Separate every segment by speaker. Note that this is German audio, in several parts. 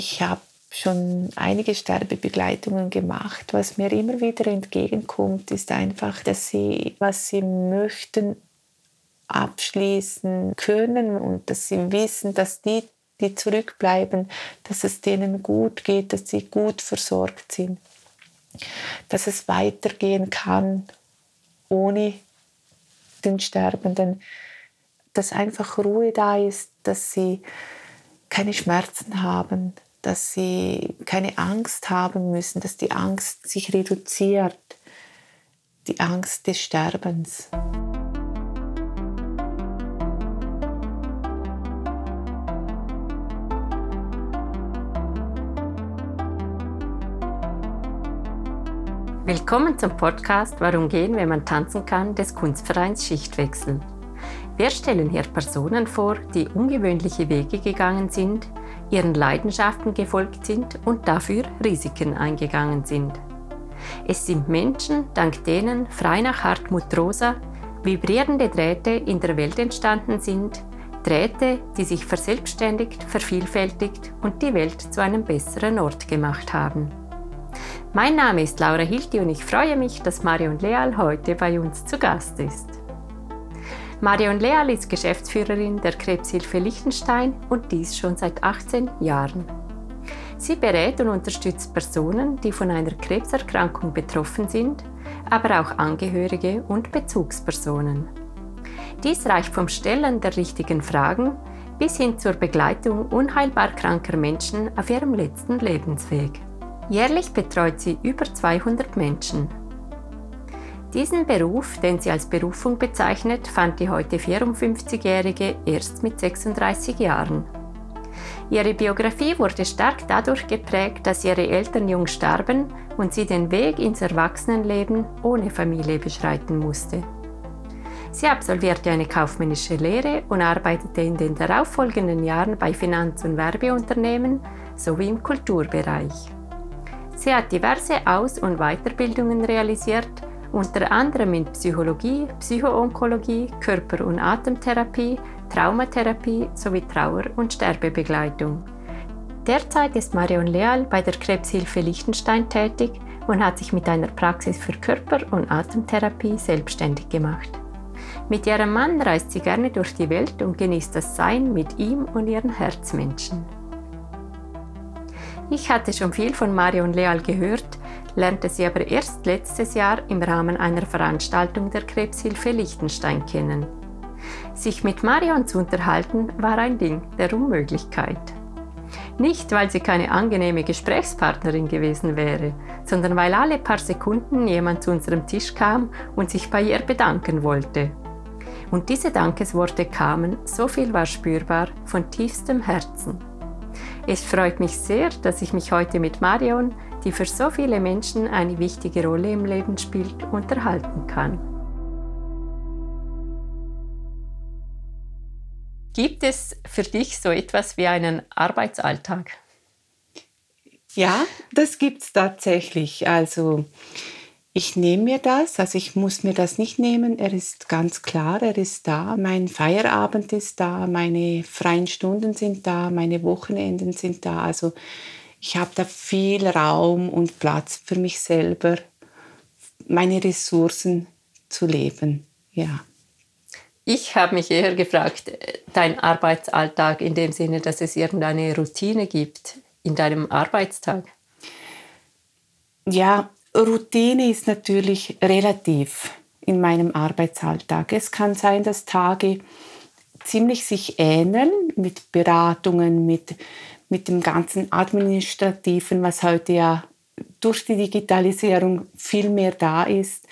Speaker 1: ich habe schon einige Sterbebegleitungen gemacht. Was mir immer wieder entgegenkommt, ist einfach, dass sie, was sie möchten, abschließen können und dass sie wissen, dass die, die zurückbleiben, dass es denen gut geht, dass sie gut versorgt sind, dass es weitergehen kann ohne den Sterbenden, dass einfach Ruhe da ist, dass sie keine Schmerzen haben, dass sie keine Angst haben müssen, dass die Angst sich reduziert, die Angst des Sterbens.
Speaker 2: Willkommen zum Podcast Warum gehen, wenn man tanzen kann des Kunstvereins Schichtwechsel. Wir stellen hier Personen vor, die ungewöhnliche Wege gegangen sind, ihren Leidenschaften gefolgt sind und dafür Risiken eingegangen sind. Es sind Menschen, dank denen, frei nach Hartmut Rosa, vibrierende Drähte in der Welt entstanden sind, Drähte, die sich verselbstständigt, vervielfältigt und die Welt zu einem besseren Ort gemacht haben. Mein Name ist Laura Hilti und ich freue mich, dass Marion Leal heute bei uns zu Gast ist. Marion Leal ist Geschäftsführerin der Krebshilfe Liechtenstein und dies schon seit 18 Jahren. Sie berät und unterstützt Personen, die von einer Krebserkrankung betroffen sind, aber auch Angehörige und Bezugspersonen. Dies reicht vom Stellen der richtigen Fragen bis hin zur Begleitung unheilbar kranker Menschen auf ihrem letzten Lebensweg. Jährlich betreut sie über 200 Menschen. Diesen Beruf, den sie als Berufung bezeichnet, fand die heute 54-Jährige erst mit 36 Jahren. Ihre Biografie wurde stark dadurch geprägt, dass ihre Eltern jung starben und sie den Weg ins Erwachsenenleben ohne Familie beschreiten musste. Sie absolvierte eine kaufmännische Lehre und arbeitete in den darauffolgenden Jahren bei Finanz- und Werbeunternehmen sowie im Kulturbereich. Sie hat diverse Aus- und Weiterbildungen realisiert, unter anderem in Psychologie, Psychoonkologie, Körper- und Atemtherapie, Traumatherapie sowie Trauer- und Sterbebegleitung. Derzeit ist Marion Leal bei der Krebshilfe Liechtenstein tätig und hat sich mit einer Praxis für Körper- und Atemtherapie selbstständig gemacht. Mit ihrem Mann reist sie gerne durch die Welt und genießt das Sein mit ihm und ihren Herzmenschen. Ich hatte schon viel von Marion Leal gehört, lernte sie aber erst letztes Jahr im Rahmen einer Veranstaltung der Krebshilfe Liechtenstein kennen. Sich mit Marion zu unterhalten war ein Ding der Unmöglichkeit. Nicht, weil sie keine angenehme Gesprächspartnerin gewesen wäre, sondern weil alle paar Sekunden jemand zu unserem Tisch kam und sich bei ihr bedanken wollte. Und diese Dankesworte kamen, so viel war spürbar, von tiefstem Herzen. Es freut mich sehr, dass ich mich heute mit Marion, die für so viele Menschen eine wichtige Rolle im Leben spielt, unterhalten kann. Gibt es für dich so etwas wie einen Arbeitsalltag?
Speaker 1: Ja, das gibt es tatsächlich. Also ich nehme mir das, also ich muss mir das nicht nehmen, er ist ganz klar, er ist da, mein Feierabend ist da, meine freien Stunden sind da, meine Wochenenden sind da, also ich habe da viel Raum und Platz für mich selber, meine Ressourcen zu leben, ja.
Speaker 2: Ich habe mich eher gefragt, dein Arbeitsalltag in dem Sinne, dass es irgendeine Routine gibt in deinem Arbeitstag.
Speaker 1: Ja, Routine ist natürlich relativ in meinem Arbeitsalltag. Es kann sein, dass Tage ziemlich sich ähneln mit Beratungen, mit, mit dem ganzen Administrativen, was heute ja durch die Digitalisierung viel mehr da ist,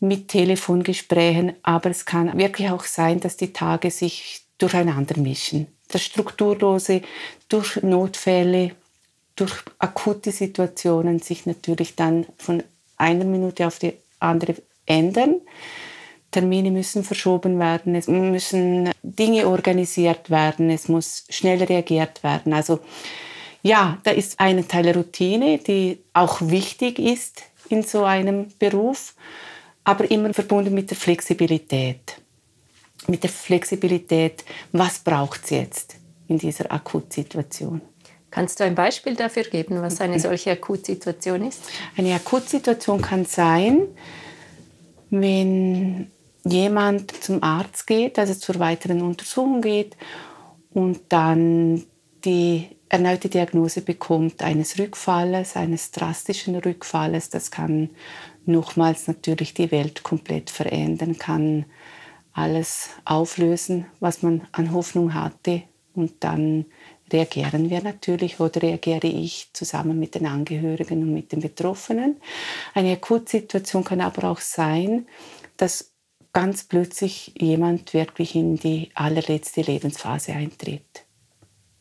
Speaker 1: mit Telefongesprächen. Aber es kann wirklich auch sein, dass die Tage sich durcheinander mischen. Das Strukturlose durch Notfälle, durch akute Situationen sich natürlich dann von einer Minute auf die andere ändern. Termine müssen verschoben werden, es müssen Dinge organisiert werden, es muss schnell reagiert werden. Also ja, da ist ein Teil Routine, die auch wichtig ist in so einem Beruf, aber immer verbunden mit der Flexibilität. Mit der Flexibilität, was braucht es jetzt in dieser Akutsituation?
Speaker 2: Kannst du ein Beispiel dafür geben, was eine solche Akutsituation ist?
Speaker 1: Eine Akutsituation kann sein, wenn jemand zum Arzt geht, also zur weiteren Untersuchung geht und dann die erneute Diagnose bekommt eines Rückfalles, eines drastischen Rückfalles. Das kann nochmals natürlich die Welt komplett verändern, kann alles auflösen, was man an Hoffnung hatte. Und dann reagieren wir natürlich oder reagiere ich zusammen mit den Angehörigen und mit den Betroffenen. Eine Akutsituation kann aber auch sein, dass ganz plötzlich jemand wirklich in die allerletzte Lebensphase eintritt.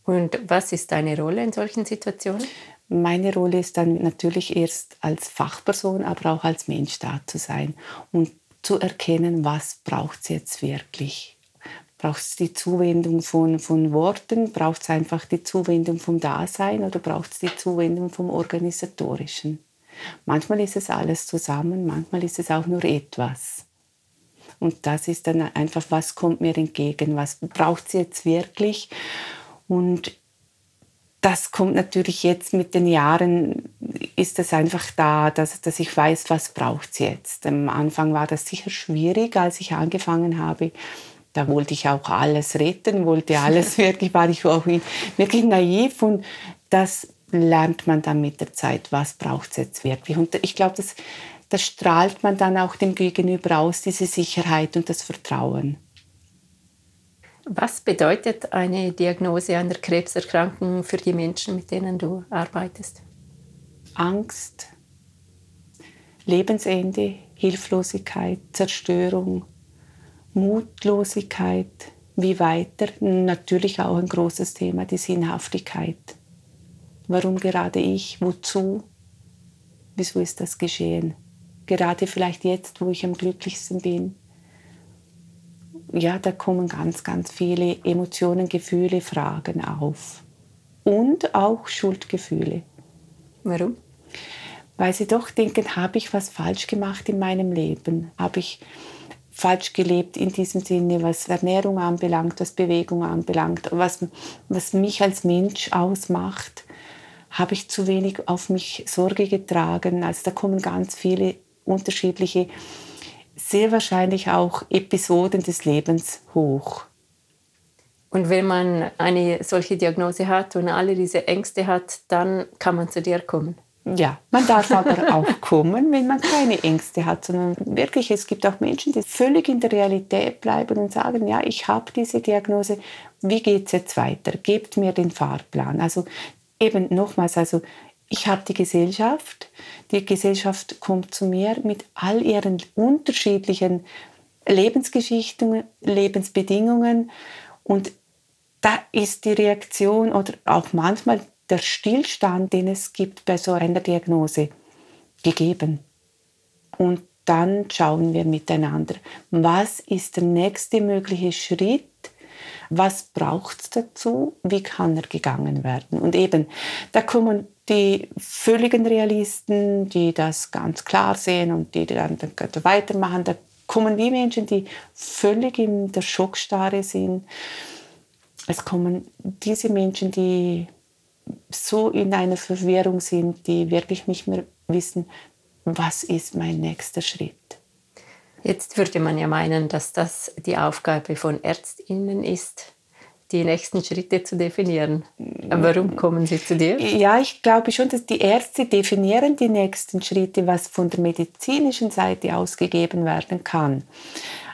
Speaker 2: Und was ist deine Rolle in solchen Situationen?
Speaker 1: Meine Rolle ist dann natürlich erst als Fachperson, aber auch als Mensch da zu sein und zu erkennen, was braucht es jetzt wirklich. Braucht es die Zuwendung von, von Worten? Braucht es einfach die Zuwendung vom Dasein oder braucht es die Zuwendung vom Organisatorischen? Manchmal ist es alles zusammen, manchmal ist es auch nur etwas. Und das ist dann einfach, was kommt mir entgegen, was braucht es jetzt wirklich? Und das kommt natürlich jetzt mit den Jahren, ist das einfach da, dass, dass ich weiß, was braucht es jetzt. Am Anfang war das sicher schwierig, als ich angefangen habe. Da wollte ich auch alles retten, wollte alles wirklich, war ich auch wirklich naiv und das lernt man dann mit der Zeit, was braucht es jetzt wirklich. Und ich glaube, das, das strahlt man dann auch dem Gegenüber aus, diese Sicherheit und das Vertrauen.
Speaker 2: Was bedeutet eine Diagnose einer Krebserkrankung für die Menschen, mit denen du arbeitest?
Speaker 1: Angst, Lebensende, Hilflosigkeit, Zerstörung, Mutlosigkeit, wie weiter. Natürlich auch ein großes Thema, die Sinnhaftigkeit. Warum gerade ich? Wozu? Wieso ist das geschehen? Gerade vielleicht jetzt, wo ich am glücklichsten bin ja, da kommen ganz, ganz viele Emotionen, Gefühle, Fragen auf. Und auch Schuldgefühle.
Speaker 2: Warum?
Speaker 1: Weil sie doch denken, habe ich was falsch gemacht in meinem Leben? Habe ich falsch gelebt in diesem Sinne, was Ernährung anbelangt, was Bewegung anbelangt, was, was mich als Mensch ausmacht? Habe ich zu wenig auf mich Sorge getragen? Also da kommen ganz viele unterschiedliche sehr wahrscheinlich auch Episoden des Lebens hoch.
Speaker 2: Und wenn man eine solche Diagnose hat und alle diese Ängste hat, dann kann man zu dir kommen.
Speaker 1: Ja, man darf aber auch kommen, wenn man keine Ängste hat, sondern wirklich, es gibt auch Menschen, die völlig in der Realität bleiben und sagen, ja, ich habe diese Diagnose, wie geht es jetzt weiter? Gebt mir den Fahrplan. Also eben nochmals, also ich habe die Gesellschaft, die Gesellschaft kommt zu mir mit all ihren unterschiedlichen Lebensgeschichten, Lebensbedingungen und da ist die Reaktion oder auch manchmal der Stillstand, den es gibt bei so einer Diagnose, gegeben. Und dann schauen wir miteinander, was ist der nächste mögliche Schritt, was braucht es dazu, wie kann er gegangen werden. Und eben, da kommen die völligen Realisten, die das ganz klar sehen und die dann, dann weitermachen. Da kommen die Menschen, die völlig in der Schockstarre sind. Es kommen diese Menschen, die so in einer Verwirrung sind, die wirklich nicht mehr wissen, was ist mein nächster Schritt.
Speaker 2: Jetzt würde man ja meinen, dass das die Aufgabe von Ärztinnen ist, die nächsten Schritte zu definieren. Warum kommen sie zu dir?
Speaker 1: Ja, ich glaube schon, dass die Ärzte definieren die nächsten Schritte, was von der medizinischen Seite ausgegeben werden kann.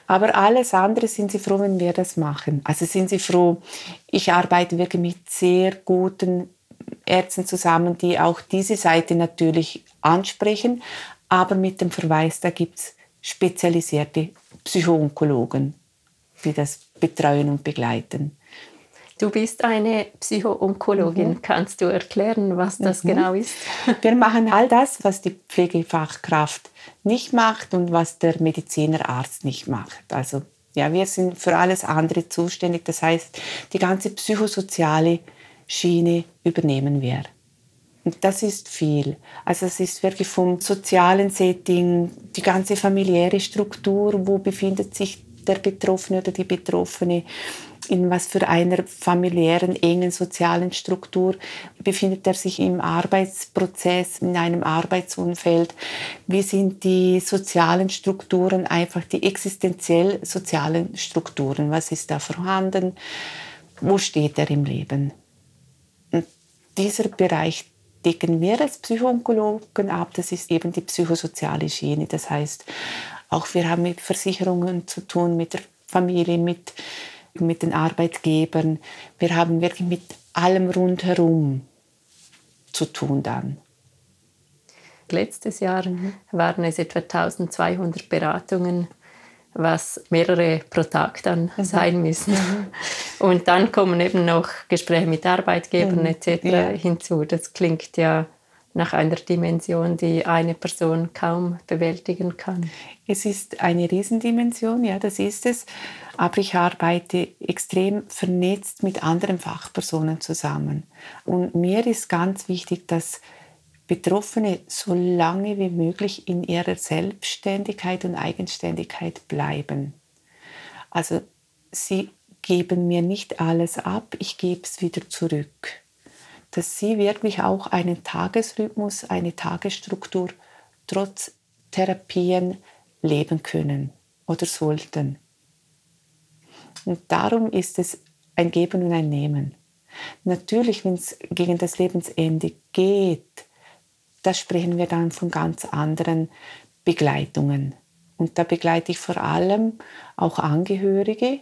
Speaker 1: Aber alles andere sind sie froh, wenn wir das machen. Also sind sie froh, ich arbeite wirklich mit sehr guten Ärzten zusammen, die auch diese Seite natürlich ansprechen, aber mit dem Verweis, da gibt es spezialisierte Psychoonkologen, die das betreuen und begleiten.
Speaker 2: Du bist eine Psychoonkologin. Mhm. Kannst du erklären, was das mhm. genau ist?
Speaker 1: Wir machen all das, was die Pflegefachkraft nicht macht und was der Medizinerarzt nicht macht. Also ja, wir sind für alles andere zuständig. Das heißt, die ganze psychosoziale Schiene übernehmen wir. Und das ist viel. Also es ist wirklich vom sozialen Setting, die ganze familiäre Struktur, wo befindet sich der Betroffene oder die Betroffene, in was für einer familiären, engen sozialen Struktur befindet er sich im Arbeitsprozess, in einem Arbeitsumfeld, wie sind die sozialen Strukturen, einfach die existenziell sozialen Strukturen, was ist da vorhanden, wo steht er im Leben. Und dieser Bereich decken wir als Psychoonkologen ab, das ist eben die psychosoziale Schiene, das heißt, auch wir haben mit Versicherungen zu tun, mit der Familie, mit mit den Arbeitgebern. Wir haben wirklich mit allem rundherum zu tun dann.
Speaker 2: Letztes Jahr mhm. waren es etwa 1200 Beratungen, was mehrere pro Tag dann mhm. sein müssen. Mhm. Und dann kommen eben noch Gespräche mit Arbeitgebern mhm. etc. Ja. hinzu. Das klingt ja nach einer Dimension, die eine Person kaum bewältigen kann.
Speaker 1: Es ist eine Riesendimension, ja, das ist es. Aber ich arbeite extrem vernetzt mit anderen Fachpersonen zusammen. Und mir ist ganz wichtig, dass Betroffene so lange wie möglich in ihrer Selbstständigkeit und Eigenständigkeit bleiben. Also sie geben mir nicht alles ab, ich gebe es wieder zurück dass sie wirklich auch einen Tagesrhythmus, eine Tagesstruktur trotz Therapien leben können oder sollten. Und darum ist es ein Geben und ein Nehmen. Natürlich, wenn es gegen das Lebensende geht, da sprechen wir dann von ganz anderen Begleitungen. Und da begleite ich vor allem auch Angehörige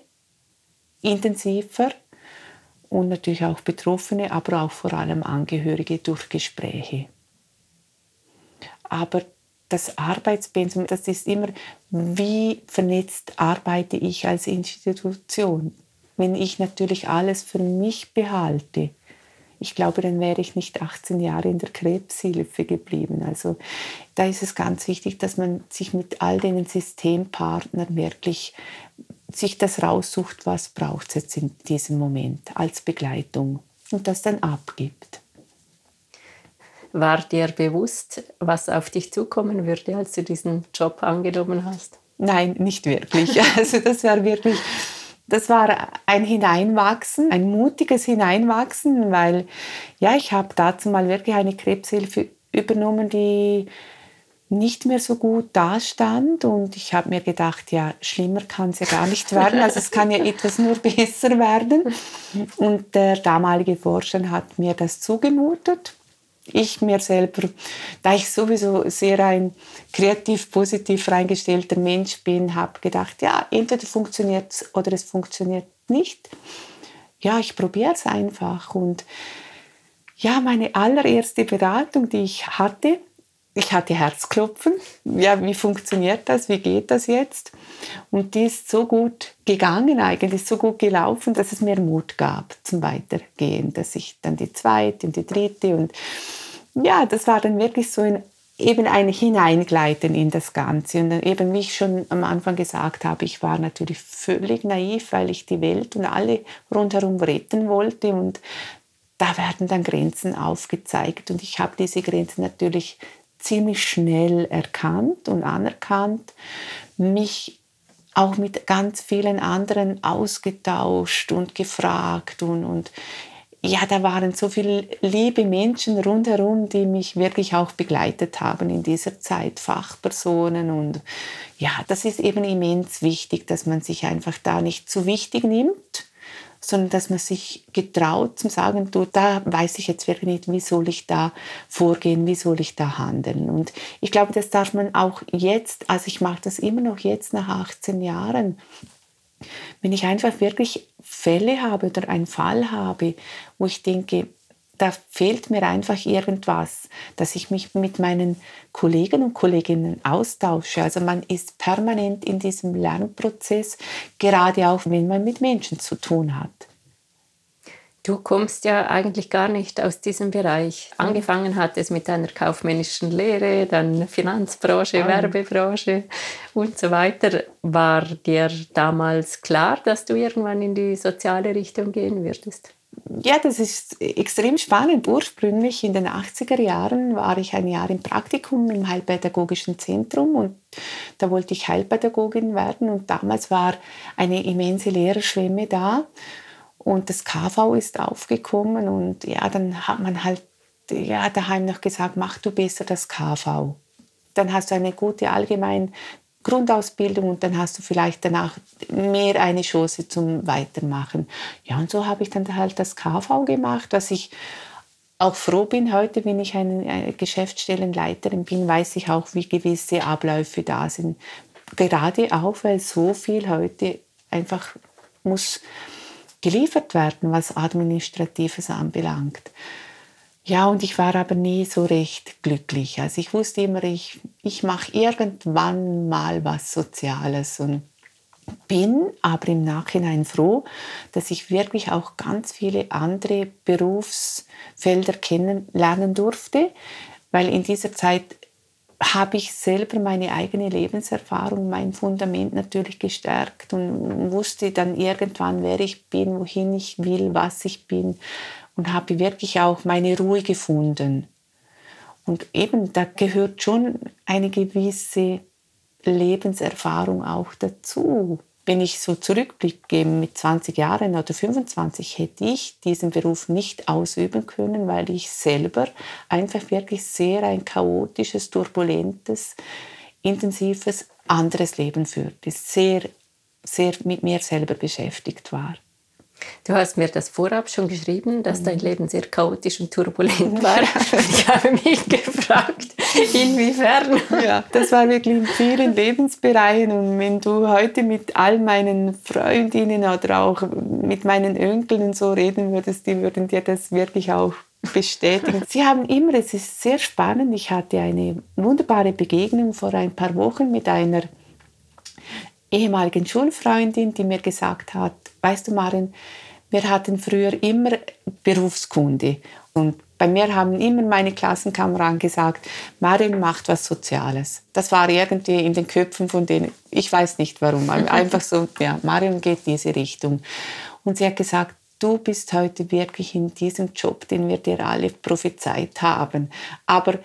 Speaker 1: intensiver und natürlich auch Betroffene, aber auch vor allem Angehörige durch Gespräche. Aber das Arbeitspensum, das ist immer, wie vernetzt arbeite ich als Institution. Wenn ich natürlich alles für mich behalte, ich glaube, dann wäre ich nicht 18 Jahre in der Krebshilfe geblieben. Also da ist es ganz wichtig, dass man sich mit all den Systempartnern wirklich sich das raussucht, was braucht es jetzt in diesem Moment als Begleitung und das dann abgibt.
Speaker 2: War dir bewusst, was auf dich zukommen würde, als du diesen Job angenommen hast?
Speaker 1: Nein, nicht wirklich. Also das war wirklich, das war ein Hineinwachsen, ein mutiges Hineinwachsen, weil ja, ich habe dazu mal wirklich eine Krebshilfe übernommen, die nicht mehr so gut dastand und ich habe mir gedacht, ja, schlimmer kann es ja gar nicht werden, also es kann ja etwas nur besser werden. Und der damalige Forscher hat mir das zugemutet. Ich mir selber, da ich sowieso sehr ein kreativ positiv reingestellter Mensch bin, habe gedacht, ja, entweder funktioniert es oder es funktioniert nicht. Ja, ich probiere es einfach und ja, meine allererste Beratung, die ich hatte, ich hatte Herzklopfen. Ja, wie funktioniert das? Wie geht das jetzt? Und die ist so gut gegangen eigentlich, so gut gelaufen, dass es mir Mut gab zum Weitergehen, dass ich dann die zweite und die dritte und ja, das war dann wirklich so ein, eben ein Hineingleiten in das Ganze. Und eben, wie ich schon am Anfang gesagt habe, ich war natürlich völlig naiv, weil ich die Welt und alle rundherum retten wollte und da werden dann Grenzen aufgezeigt und ich habe diese Grenzen natürlich ziemlich schnell erkannt und anerkannt, mich auch mit ganz vielen anderen ausgetauscht und gefragt und, und ja, da waren so viele liebe Menschen rundherum, die mich wirklich auch begleitet haben in dieser Zeit, Fachpersonen und ja, das ist eben immens wichtig, dass man sich einfach da nicht zu wichtig nimmt, sondern dass man sich getraut zu sagen, du, da weiß ich jetzt wirklich nicht, wie soll ich da vorgehen, wie soll ich da handeln. Und ich glaube, das darf man auch jetzt, also ich mache das immer noch jetzt nach 18 Jahren, wenn ich einfach wirklich Fälle habe oder einen Fall habe, wo ich denke, da fehlt mir einfach irgendwas, dass ich mich mit meinen Kollegen und Kolleginnen austausche. Also man ist permanent in diesem Lernprozess, gerade auch wenn man mit Menschen zu tun hat.
Speaker 2: Du kommst ja eigentlich gar nicht aus diesem Bereich. Angefangen hat es mit einer kaufmännischen Lehre, dann Finanzbranche, Werbebranche und so weiter. War dir damals klar, dass du irgendwann in die soziale Richtung gehen würdest?
Speaker 1: Ja, das ist extrem spannend. Ursprünglich in den 80er Jahren war ich ein Jahr im Praktikum im Heilpädagogischen Zentrum und da wollte ich Heilpädagogin werden und damals war eine immense Lehrerschwemme da und das KV ist aufgekommen und ja, dann hat man halt ja, daheim noch gesagt, mach du besser das KV. Dann hast du eine gute allgemein Grundausbildung und dann hast du vielleicht danach mehr eine Chance zum Weitermachen. Ja, und so habe ich dann halt das KV gemacht, dass ich auch froh bin heute, wenn ich eine, Geschäftsstellenleiterin bin, weiß ich auch, wie gewisse Abläufe da sind. Gerade auch, weil so viel heute einfach muss geliefert werden, was Administratives anbelangt. Ja, und ich war aber nie so recht glücklich. Also ich wusste immer, ich, ich mache irgendwann mal was Soziales und bin aber im Nachhinein froh, dass ich wirklich auch ganz viele andere Berufsfelder kennenlernen durfte, weil in dieser Zeit habe ich selber meine eigene Lebenserfahrung, mein Fundament natürlich gestärkt und wusste dann irgendwann, wer ich bin, wohin ich will, was ich bin und habe wirklich auch meine Ruhe gefunden. Und eben, da gehört schon eine gewisse Lebenserfahrung auch dazu. Wenn ich so zurückblicke, mit 20 Jahren oder 25 hätte ich diesen Beruf nicht ausüben können, weil ich selber einfach wirklich sehr ein chaotisches, turbulentes, intensives, anderes Leben führte, sehr, sehr mit mir selber beschäftigt war.
Speaker 2: Du hast mir das vorab schon geschrieben, dass dein mhm. Leben sehr chaotisch und turbulent war. ich habe mich gefragt, inwiefern.
Speaker 1: Ja, das war wirklich in vielen Lebensbereichen. Und wenn du heute mit all meinen Freundinnen oder auch mit meinen Enkeln so reden würdest, die würden dir das wirklich auch bestätigen. Sie haben immer, es ist sehr spannend, ich hatte eine wunderbare Begegnung vor ein paar Wochen mit einer ehemaligen Schulfreundin, die mir gesagt hat, weißt du Marin, wir hatten früher immer Berufskunde und bei mir haben immer meine Klassenkameraden gesagt, Marin macht was Soziales. Das war irgendwie in den Köpfen von denen, ich weiß nicht warum, einfach so, ja, Marin geht diese Richtung. Und sie hat gesagt, du bist heute wirklich in diesem Job, den wir dir alle prophezeit haben. Aber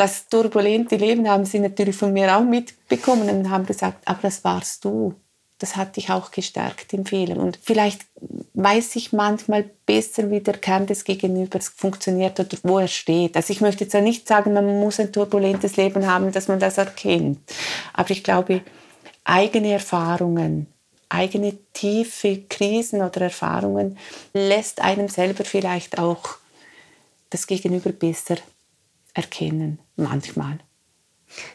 Speaker 1: das turbulente Leben haben sie natürlich von mir auch mitbekommen und haben gesagt, aber das warst du. Das hat dich auch gestärkt im Fehlen. Und vielleicht weiß ich manchmal besser, wie der Kern des Gegenübers funktioniert oder wo er steht. Also ich möchte jetzt auch nicht sagen, man muss ein turbulentes Leben haben, dass man das erkennt. Aber ich glaube, eigene Erfahrungen, eigene tiefe Krisen oder Erfahrungen lässt einem selber vielleicht auch das Gegenüber besser erkennen, manchmal.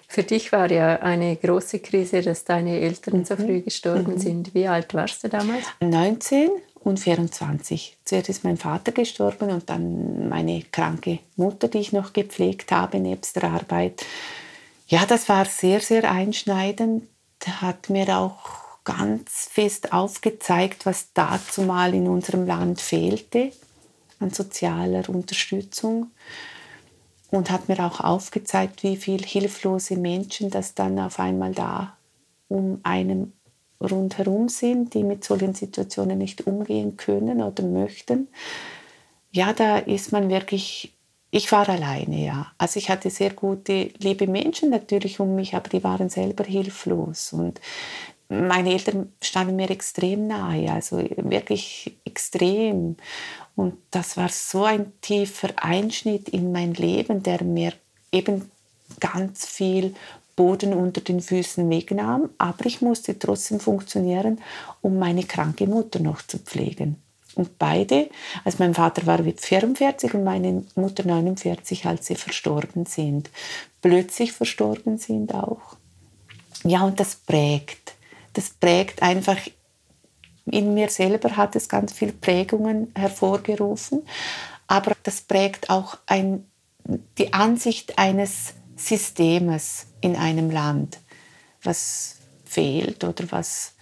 Speaker 2: Für dich war ja eine große Krise, dass deine Eltern mhm. so früh gestorben mhm. sind. Wie alt warst du damals?
Speaker 1: 19 und 24. Zuerst ist mein Vater gestorben und dann meine kranke Mutter, die ich noch gepflegt habe nebst der Arbeit. Ja, das war sehr, sehr einschneidend. Hat mir auch ganz fest aufgezeigt, was dazu mal in unserem Land fehlte an sozialer Unterstützung und hat mir auch aufgezeigt, wie viele hilflose Menschen das dann auf einmal da um einen rundherum sind, die mit solchen Situationen nicht umgehen können oder möchten. Ja, da ist man wirklich, ich war alleine, ja. Also ich hatte sehr gute, liebe Menschen natürlich um mich, aber die waren selber hilflos. Und meine Eltern standen mir extrem nahe, also wirklich extrem. Und das war so ein tiefer Einschnitt in mein Leben, der mir eben ganz viel Boden unter den Füßen wegnahm. Aber ich musste trotzdem funktionieren, um meine kranke Mutter noch zu pflegen. Und beide, also mein Vater war 44 und meine Mutter 49, als sie verstorben sind. Plötzlich verstorben sind auch. Ja, und das prägt. Das prägt einfach in mir selber hat es ganz viele Prägungen hervorgerufen, aber das prägt auch ein, die Ansicht eines Systems in einem Land, was fehlt oder was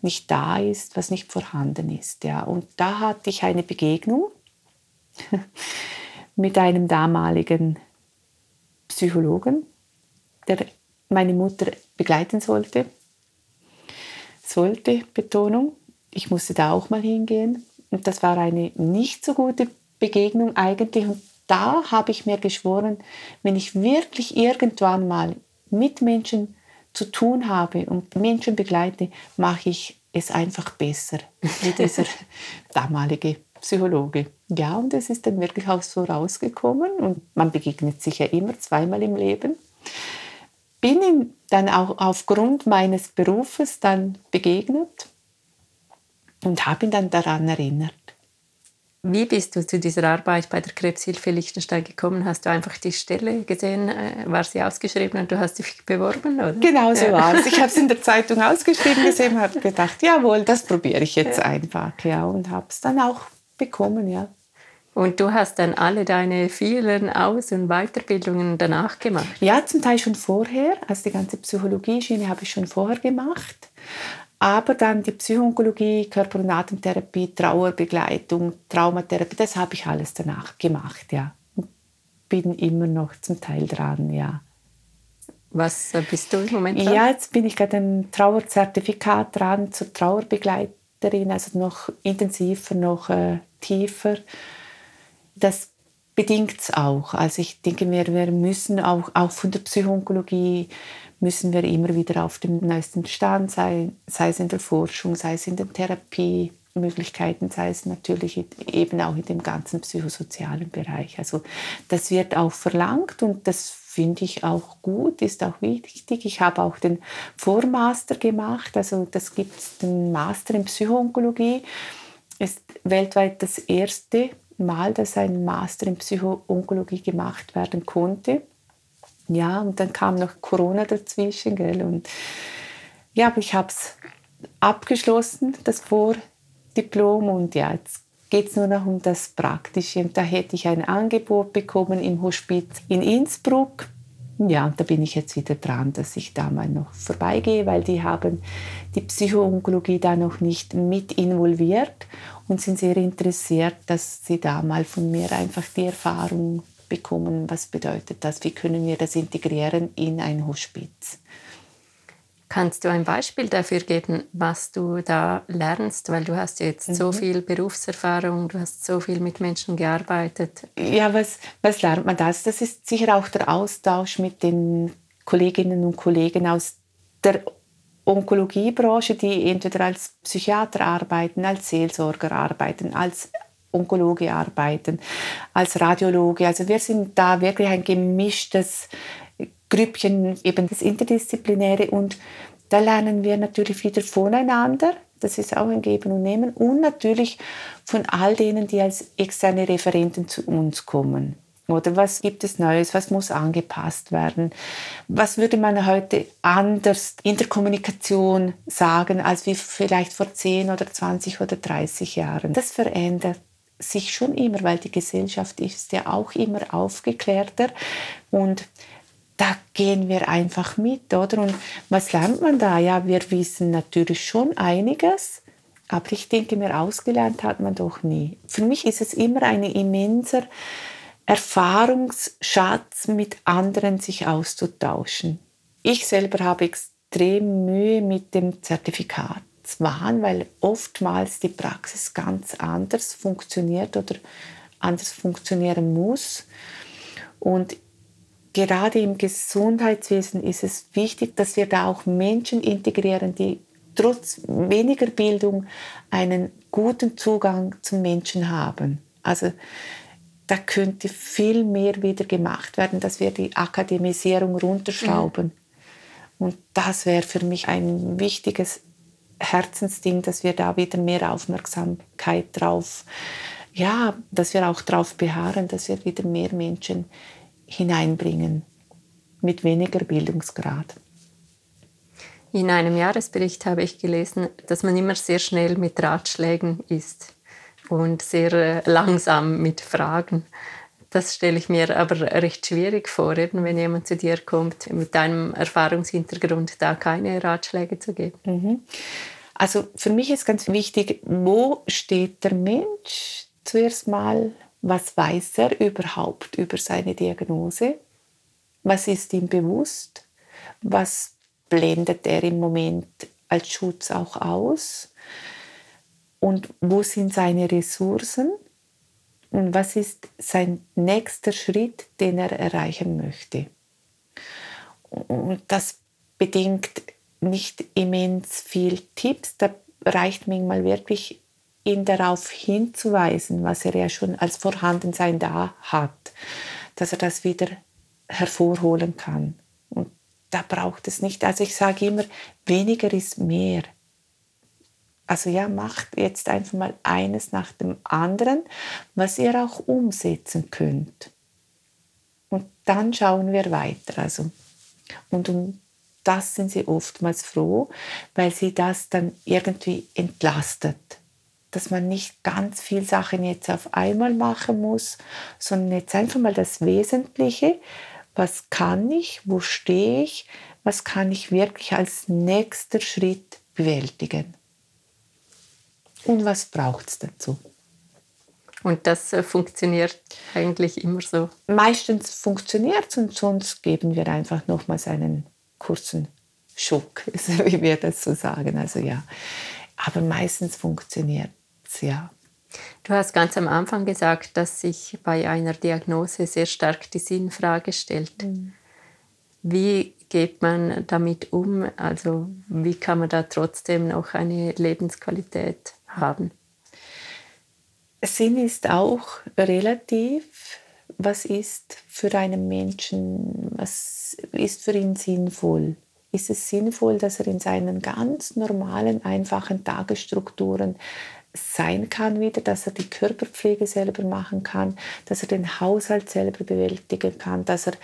Speaker 1: nicht da ist, was nicht vorhanden ist. Ja. Und da hatte ich eine Begegnung mit einem damaligen Psychologen, der meine Mutter begleiten sollte. Sollte, Betonung ich musste da auch mal hingehen. Und das war eine nicht so gute Begegnung eigentlich. Und da habe ich mir geschworen, wenn ich wirklich irgendwann mal mit Menschen zu tun habe und Menschen begleite, mache ich es einfach besser, wie dieser damalige Psychologe. Ja, und es ist dann wirklich auch so rausgekommen und man begegnet sich ja immer zweimal im Leben. Bin ihm dann auch aufgrund meines Berufes dann begegnet und habe ihn dann daran erinnert.
Speaker 2: Wie bist du zu dieser Arbeit bei der Krebshilfe Liechtenstein gekommen? Hast du einfach die Stelle gesehen, äh, war sie ausgeschrieben und du hast dich beworben? Oder?
Speaker 1: Genau so ja. war es. Ich habe es in der Zeitung ausgeschrieben gesehen und habe gedacht, jawohl, das probiere ich jetzt ja. einfach. Ja, und habe es dann auch bekommen, ja.
Speaker 2: Und du hast dann alle deine vielen Aus- und Weiterbildungen danach gemacht?
Speaker 1: Ja, zum Teil schon vorher. Also die ganze Psychologie-Schiene habe ich schon vorher gemacht. Aber dann die Psychologie, Körper- und Atemtherapie, Trauerbegleitung, Traumatherapie, das habe ich alles danach gemacht, ja. Bin immer noch zum Teil dran, ja.
Speaker 2: Was äh, bist du im Moment dran?
Speaker 1: Ja, jetzt bin ich gerade ein Trauerzertifikat dran zur Trauerbegleiterin, also noch intensiver, noch äh, tiefer. Das bedingt es auch. Also ich denke, wir, wir müssen auch, auch von der Psychologie müssen wir immer wieder auf dem neuesten Stand sein, sei es in der Forschung, sei es in den Therapiemöglichkeiten, sei es natürlich eben auch in dem ganzen psychosozialen Bereich. Also das wird auch verlangt und das finde ich auch gut, ist auch wichtig. Ich habe auch den Vormaster gemacht, also das gibt es den Master in Psychoonkologie, ist weltweit das erste Mal, dass ein Master in Psychoonkologie gemacht werden konnte. Ja, und dann kam noch Corona dazwischen, gell? Und ja, aber ich habe es abgeschlossen, das Vordiplom, und ja, jetzt geht es nur noch um das Praktische. Und da hätte ich ein Angebot bekommen im Hospiz in Innsbruck. Ja, und da bin ich jetzt wieder dran, dass ich da mal noch vorbeigehe, weil die haben die Psychoonkologie da noch nicht mit involviert und sind sehr interessiert, dass sie da mal von mir einfach die Erfahrung bekommen, was bedeutet das, wie können wir das integrieren in ein Hospiz.
Speaker 2: Kannst du ein Beispiel dafür geben, was du da lernst? Weil du hast jetzt mhm. so viel Berufserfahrung, du hast so viel mit Menschen gearbeitet.
Speaker 1: Ja, was, was lernt man das? Das ist sicher auch der Austausch mit den Kolleginnen und Kollegen aus der Onkologiebranche, die entweder als Psychiater arbeiten, als Seelsorger arbeiten, als Onkologe arbeiten, als Radiologe. Also wir sind da wirklich ein gemischtes Grüppchen, eben das Interdisziplinäre und da lernen wir natürlich wieder voneinander. Das ist auch ein Geben und Nehmen und natürlich von all denen, die als externe Referenten zu uns kommen. Oder was gibt es Neues? Was muss angepasst werden? Was würde man heute anders in der Kommunikation sagen, als wie vielleicht vor 10 oder 20 oder 30 Jahren? Das verändert sich schon immer, weil die Gesellschaft ist ja auch immer aufgeklärter und da gehen wir einfach mit, oder? Und was lernt man da? Ja, wir wissen natürlich schon einiges, aber ich denke mir, ausgelernt hat man doch nie. Für mich ist es immer ein immenser Erfahrungsschatz, mit anderen sich auszutauschen. Ich selber habe extrem Mühe mit dem Zertifikat waren, weil oftmals die Praxis ganz anders funktioniert oder anders funktionieren muss. Und gerade im Gesundheitswesen ist es wichtig, dass wir da auch Menschen integrieren, die trotz weniger Bildung einen guten Zugang zum Menschen haben. Also da könnte viel mehr wieder gemacht werden, dass wir die Akademisierung runterschrauben. Mhm. Und das wäre für mich ein wichtiges Herzensding, dass wir da wieder mehr Aufmerksamkeit drauf, ja, dass wir auch darauf beharren, dass wir wieder mehr Menschen hineinbringen mit weniger Bildungsgrad.
Speaker 2: In einem Jahresbericht habe ich gelesen, dass man immer sehr schnell mit Ratschlägen ist und sehr äh, langsam mit Fragen. Das stelle ich mir aber recht schwierig vor, eben wenn jemand zu dir kommt mit einem Erfahrungshintergrund, da keine Ratschläge zu geben.
Speaker 1: Mhm. Also für mich ist ganz wichtig, wo steht der Mensch zuerst mal, was weiß er überhaupt über seine Diagnose, was ist ihm bewusst, was blendet er im Moment als Schutz auch aus. und wo sind seine Ressourcen und was ist sein nächster Schritt, den er erreichen möchte. Und das bedingt nicht immens viel Tipps, da reicht manchmal wirklich ihn darauf hinzuweisen, was er ja schon als Vorhandensein da hat, dass er das wieder hervorholen kann. Und da braucht es nicht, also ich sage immer, weniger ist mehr. Also ja, macht jetzt einfach mal eines nach dem anderen, was ihr auch umsetzen könnt. Und dann schauen wir weiter. Also, und um das sind sie oftmals froh, weil sie das dann irgendwie entlastet. Dass man nicht ganz viele Sachen jetzt auf einmal machen muss, sondern jetzt einfach mal das Wesentliche, was kann ich, wo stehe ich, was kann ich wirklich als nächster Schritt bewältigen. Und was braucht es dazu?
Speaker 2: Und das äh, funktioniert eigentlich immer so?
Speaker 1: Meistens funktioniert es und sonst geben wir einfach nochmals einen kurzen Schock, wie wir das so sagen. Also ja, aber meistens funktioniert es, ja.
Speaker 2: Du hast ganz am Anfang gesagt, dass sich bei einer Diagnose sehr stark die Sinnfrage stellt. Mhm. Wie geht man damit um? Also wie kann man da trotzdem noch eine Lebensqualität haben?
Speaker 1: Sinn ist auch relativ. Was ist für einen Menschen, was ist für ihn sinnvoll? Ist es sinnvoll, dass er in seinen ganz normalen, einfachen Tagesstrukturen sein kann wieder, dass er die Körperpflege selber machen kann, dass er den Haushalt selber bewältigen kann, dass er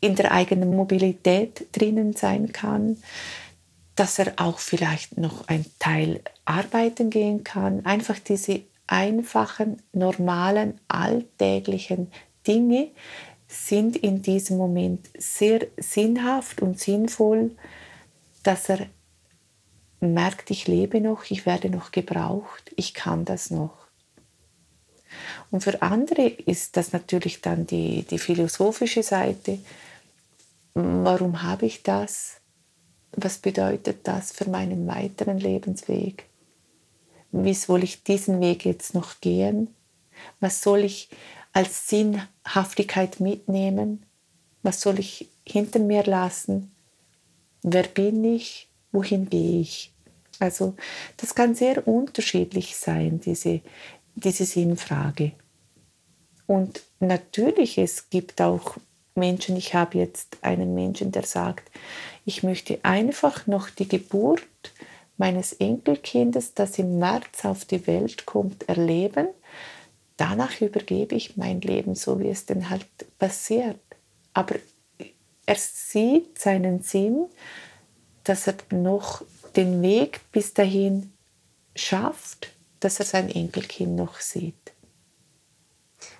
Speaker 1: in der eigenen Mobilität drinnen sein kann, dass er auch vielleicht noch ein Teil arbeiten gehen kann. Einfach diese einfachen, normalen, alltäglichen Dinge sind in diesem Moment sehr sinnhaft und sinnvoll, dass er merkt, ich lebe noch, ich werde noch gebraucht, ich kann das noch. Und für andere ist das natürlich dann die, die philosophische Seite. Warum habe ich das? Was bedeutet das für meinen weiteren Lebensweg? Wie soll ich diesen Weg jetzt noch gehen? Was soll ich als Sinnhaftigkeit mitnehmen? Was soll ich hinter mir lassen? Wer bin ich? Wohin gehe ich? Also das kann sehr unterschiedlich sein, diese, diese Sinnfrage. Und natürlich, es gibt auch Menschen, ich habe jetzt einen Menschen, der sagt, ich möchte einfach noch die Geburt meines Enkelkindes, das im März auf die Welt kommt, erleben. Danach übergebe ich mein Leben, so wie es denn halt passiert. Aber er sieht seinen Sinn, dass er noch den Weg bis dahin schafft, dass er sein Enkelkind noch sieht.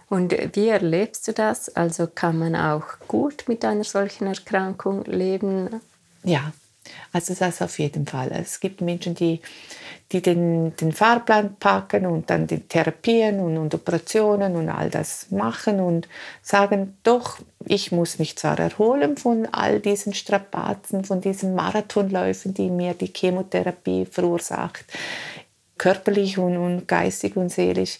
Speaker 2: Und wie erlebst du das? Also kann man auch gut mit einer solchen Erkrankung leben?
Speaker 1: Ja, also das auf jeden Fall. Es gibt Menschen, die, die den, den Fahrplan packen und dann die Therapien und, und, Operationen und all das machen und sagen, doch, ich muss mich zwar erholen von all diesen Strapazen, von diesen Marathonläufen, die mir die Chemotherapie verursacht, körperlich und, und geistig und seelisch,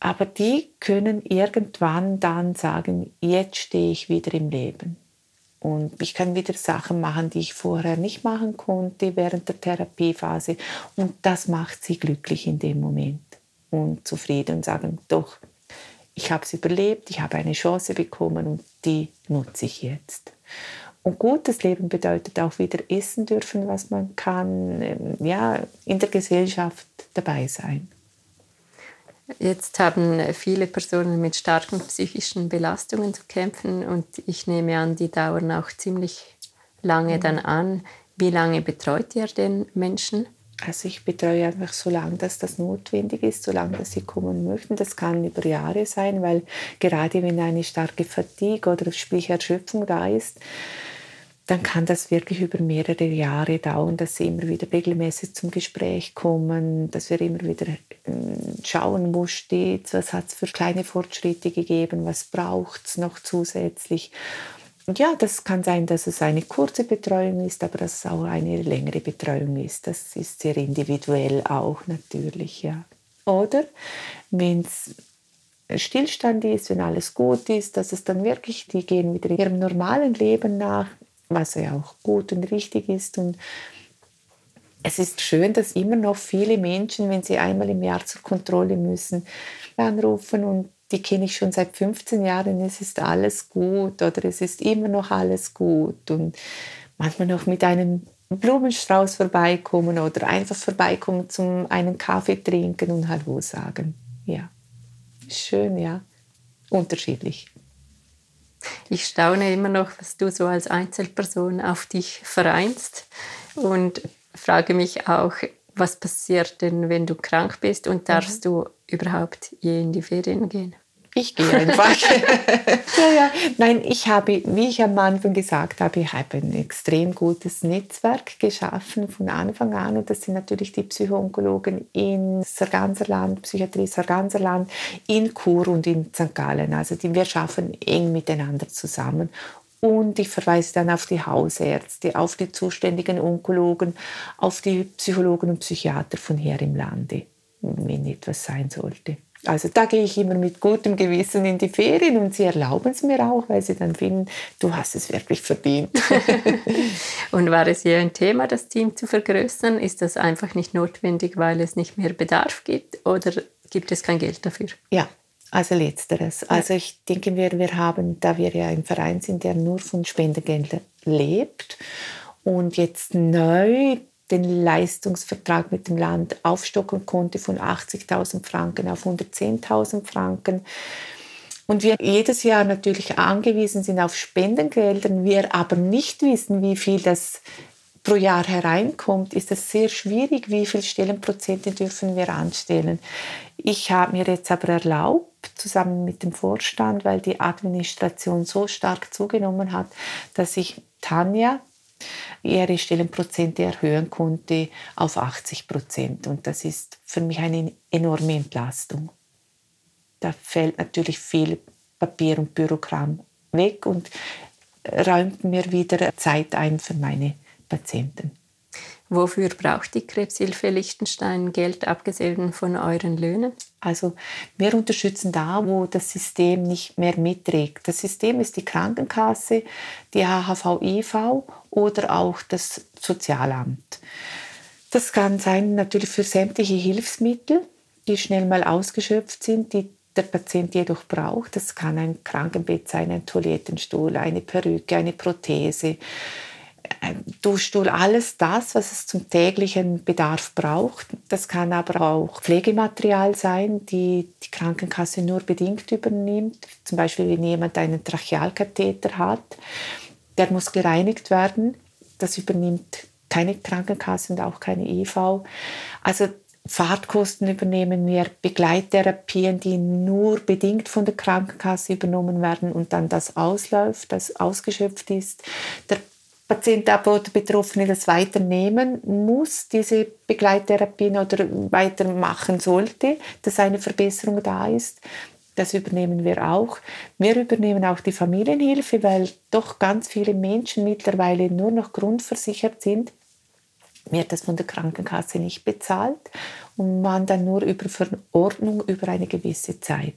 Speaker 1: aber die können irgendwann dann sagen, jetzt stehe ich wieder im Leben. Und ich kann wieder Sachen machen, die ich vorher nicht machen konnte während der Therapiephase. Und das macht sie glücklich in dem Moment und zufrieden und sagen, doch, ich habe es überlebt, ich habe eine Chance bekommen und die nutze ich jetzt. Und gutes Leben bedeutet auch wieder essen dürfen, was man kann, ähm, ja, in der Gesellschaft dabei sein.
Speaker 2: Jetzt haben viele Personen mit starken psychischen Belastungen zu kämpfen und ich nehme an, die dauern auch ziemlich lange mhm. dann an. Wie lange betreut ihr den Menschen?
Speaker 1: Also ich betreue einfach so lange, dass das notwendig ist, solange dass sie kommen möchten. Das kann über Jahre sein, weil gerade wenn eine starke Fatigue oder sprich Erschöpfung da ist, dann kann das wirklich über mehrere Jahre dauern, dass sie immer wieder regelmäßig zum Gespräch kommen, dass wir immer wieder ähm, schauen, wo steht was hat es für kleine Fortschritte gegeben, was braucht es noch zusätzlich. ja, das kann sein, dass es eine kurze Betreuung ist, aber dass es auch eine längere Betreuung ist. Das ist sehr individuell auch natürlich, ja. Oder wenn es Stillstand ist, wenn alles gut ist, dass es dann wirklich, die gehen wieder ihrem normalen Leben nach, was ja auch gut und richtig ist. Und es ist schön, dass immer noch viele Menschen, wenn sie einmal im Jahr zur Kontrolle müssen, anrufen und die kenne ich schon seit 15 Jahren, es ist alles gut oder es ist immer noch alles gut und manchmal noch mit einem Blumenstrauß vorbeikommen oder einfach vorbeikommen zum einen Kaffee trinken und Hallo sagen. Ja, schön, ja, unterschiedlich.
Speaker 2: Ich staune immer noch, was du so als Einzelperson auf dich vereinst und frage mich auch, was passiert denn, wenn du krank bist und darfst mhm. du überhaupt je in die Ferien gehen?
Speaker 1: Ich gehe einfach. ja, ja. Nein, ich habe, wie ich am Anfang gesagt habe, ich habe ein extrem gutes Netzwerk geschaffen von Anfang an. Und das sind natürlich die Psychoonkologen in Sarganserland, Psychiatrie Sarganserland, in Chur und in St. Gallen. Also die, wir schaffen eng miteinander zusammen. Und ich verweise dann auf die Hausärzte, auf die zuständigen Onkologen, auf die Psychologen und Psychiater von hier im Lande, wenn etwas sein sollte. Also da gehe ich immer mit gutem Gewissen in die Ferien und sie erlauben es mir auch, weil sie dann finden, du hast es wirklich verdient.
Speaker 2: und war es hier ein Thema, das Team zu vergrößern? Ist das einfach nicht notwendig, weil es nicht mehr Bedarf gibt oder gibt es kein Geld dafür?
Speaker 1: Ja, also letzteres. Also ich denke, wir, wir haben, da wir ja ein Verein sind, der nur von Spendengeldern lebt und jetzt neu den Leistungsvertrag mit dem Land aufstocken konnte von 80.000 Franken auf 110.000 Franken. Und wir jedes Jahr natürlich angewiesen sind auf Spendengeldern, wir aber nicht wissen, wie viel das pro Jahr hereinkommt, ist es sehr schwierig, wie viele Stellenprozente dürfen wir anstellen. Ich habe mir jetzt aber erlaubt, zusammen mit dem Vorstand, weil die Administration so stark zugenommen hat, dass ich Tanja, ihre Stellenprozente erhöhen konnte auf 80 Prozent. Und das ist für mich eine enorme Entlastung. Da fällt natürlich viel Papier und Bürokram weg und räumt mir wieder Zeit ein für meine Patienten.
Speaker 2: Wofür braucht die Krebshilfe Liechtenstein Geld abgesehen von euren Löhnen?
Speaker 1: Also wir unterstützen da, wo das System nicht mehr mitträgt. Das System ist die Krankenkasse, die AHV-IV oder auch das Sozialamt. Das kann sein natürlich für sämtliche Hilfsmittel, die schnell mal ausgeschöpft sind, die der Patient jedoch braucht. Das kann ein Krankenbett sein, ein Toilettenstuhl, eine Perücke, eine Prothese, Duschstuhl, alles das, was es zum täglichen Bedarf braucht. Das kann aber auch Pflegematerial sein, die die Krankenkasse nur bedingt übernimmt. Zum Beispiel, wenn jemand einen Trachealkatheter hat, der muss gereinigt werden. Das übernimmt keine Krankenkasse und auch keine IV. Also Fahrtkosten übernehmen wir, Begleittherapien, die nur bedingt von der Krankenkasse übernommen werden und dann das ausläuft, das ausgeschöpft ist. Der Patient aber oder Betroffene das weiternehmen muss, diese Begleittherapien oder weitermachen sollte, dass eine Verbesserung da ist. Das übernehmen wir auch. Wir übernehmen auch die Familienhilfe, weil doch ganz viele Menschen mittlerweile nur noch grundversichert sind. Wird das von der Krankenkasse nicht bezahlt und man dann nur über Verordnung über eine gewisse Zeit.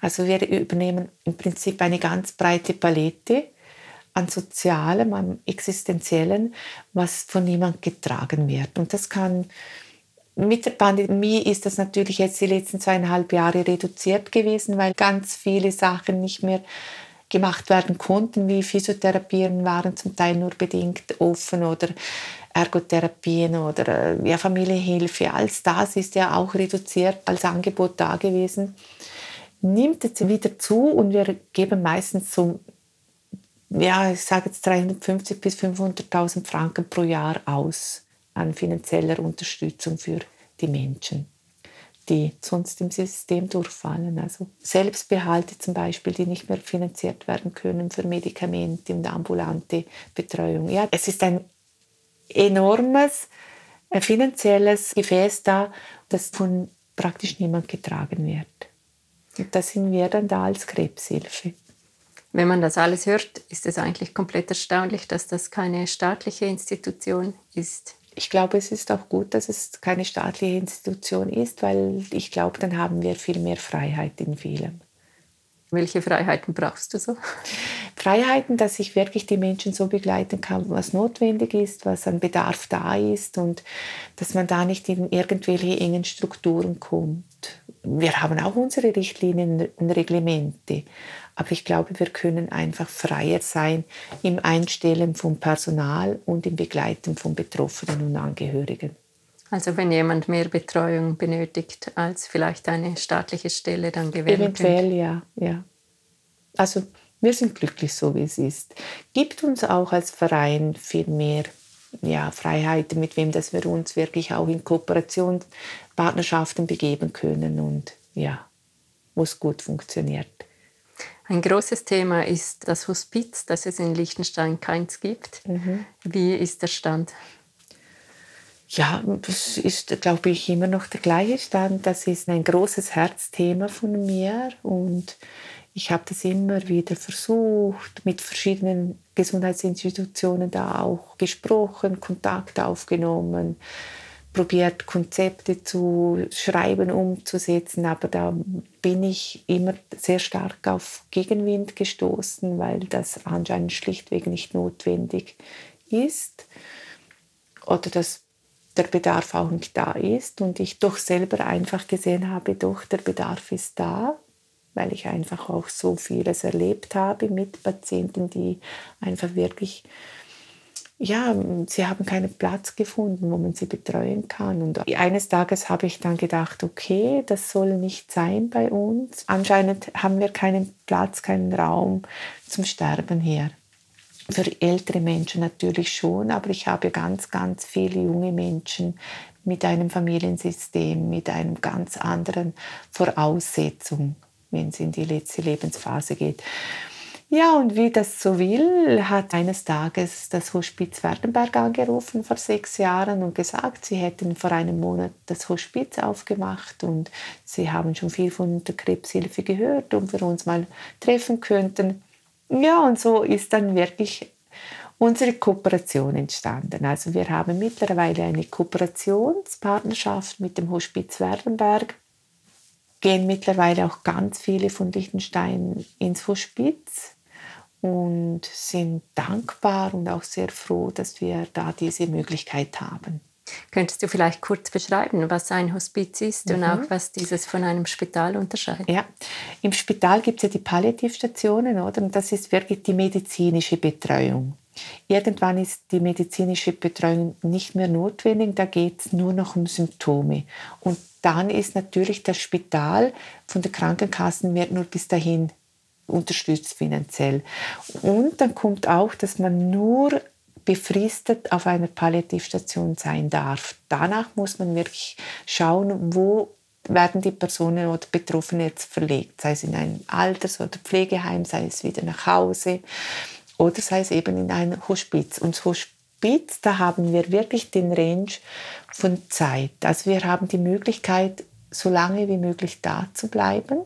Speaker 1: Also wir übernehmen im Prinzip eine ganz breite Palette an Sozialem, an Existenziellen, was von niemand getragen wird. Und das kann mit der Pandemie ist das natürlich jetzt die letzten zweieinhalb Jahre reduziert gewesen, weil ganz viele Sachen nicht mehr gemacht werden konnten, wie Physiotherapien waren zum Teil nur bedingt offen oder Ergotherapien oder ja, Familienhilfe. Alles das ist ja auch reduziert als Angebot da gewesen. Nimmt jetzt wieder zu und wir geben meistens so ja, ich sage jetzt 350 bis 500.000 Franken pro Jahr aus an finanzieller Unterstützung für die Menschen, die sonst im System durchfallen. Also Selbstbehalte zum Beispiel, die nicht mehr finanziert werden können für Medikamente und ambulante Betreuung. Ja, es ist ein enormes finanzielles Gefäß da, das von praktisch niemand getragen wird. Und da sind wir dann da als Krebshilfe.
Speaker 2: Wenn man das alles hört, ist es eigentlich komplett erstaunlich, dass das keine staatliche Institution ist.
Speaker 1: Ich glaube, es ist auch gut, dass es keine staatliche Institution ist, weil ich glaube, dann haben wir viel mehr Freiheit in vielem.
Speaker 2: Welche Freiheiten brauchst du so?
Speaker 1: Freiheiten, dass ich wirklich die Menschen so begleiten kann, was notwendig ist, was an Bedarf da ist und dass man da nicht in irgendwelche engen Strukturen kommt. Wir haben auch unsere Richtlinien und Reglemente, aber ich glaube, wir können einfach freier sein im Einstellen vom Personal und im Begleiten von Betroffenen und Angehörigen.
Speaker 2: Also wenn jemand mehr Betreuung benötigt als vielleicht eine staatliche Stelle, dann gewähren
Speaker 1: Eventuell, ja, ja. Also wir sind glücklich so, wie es ist. Gibt uns auch als Verein viel mehr ja, Freiheiten, mit wem dass wir uns wirklich auch in Kooperationspartnerschaften begeben können und ja, wo es gut funktioniert.
Speaker 2: Ein großes Thema ist das Hospiz, das es in Liechtenstein keins gibt. Mhm. Wie ist der Stand?
Speaker 1: Ja, das ist, glaube ich, immer noch der gleiche Stand. Das ist ein großes Herzthema von mir und ich habe das immer wieder versucht, mit verschiedenen Gesundheitsinstitutionen da auch gesprochen, Kontakt aufgenommen, probiert Konzepte zu schreiben, umzusetzen, aber da bin ich immer sehr stark auf Gegenwind gestoßen, weil das anscheinend schlichtweg nicht notwendig ist oder das der Bedarf auch nicht da ist und ich doch selber einfach gesehen habe, doch der Bedarf ist da, weil ich einfach auch so vieles erlebt habe mit Patienten, die einfach wirklich, ja, sie haben keinen Platz gefunden, wo man sie betreuen kann. Und eines Tages habe ich dann gedacht, okay, das soll nicht sein bei uns. Anscheinend haben wir keinen Platz, keinen Raum zum Sterben hier. Für ältere Menschen natürlich schon, aber ich habe ganz, ganz viele junge Menschen mit einem Familiensystem, mit einem ganz anderen Voraussetzung, wenn es in die letzte Lebensphase geht. Ja, und wie das so will, hat eines Tages das Hospiz Werdenberg angerufen vor sechs Jahren und gesagt, sie hätten vor einem Monat das Hospiz aufgemacht und sie haben schon viel von der Krebshilfe gehört und wir uns mal treffen könnten. Ja, und so ist dann wirklich unsere Kooperation entstanden. Also wir haben mittlerweile eine Kooperationspartnerschaft mit dem Hospiz Werdenberg, gehen mittlerweile auch ganz viele von Liechtenstein ins Hospiz und sind dankbar und auch sehr froh, dass wir da diese Möglichkeit haben.
Speaker 2: Könntest du vielleicht kurz beschreiben, was ein Hospiz ist mhm. und auch was dieses von einem Spital unterscheidet?
Speaker 1: Ja, im Spital gibt es ja die Palliativstationen, oder? Und das ist wirklich die medizinische Betreuung. Irgendwann ist die medizinische Betreuung nicht mehr notwendig, da geht es nur noch um Symptome. Und dann ist natürlich das Spital von der Krankenkassen wird nur bis dahin unterstützt finanziell. Und dann kommt auch, dass man nur befristet auf einer Palliativstation sein darf. Danach muss man wirklich schauen, wo werden die Personen oder Betroffenen jetzt verlegt, sei es in ein Alters- oder Pflegeheim, sei es wieder nach Hause oder sei es eben in ein Hospiz. Und das Hospiz, da haben wir wirklich den Range von Zeit. Also wir haben die Möglichkeit, so lange wie möglich da zu bleiben.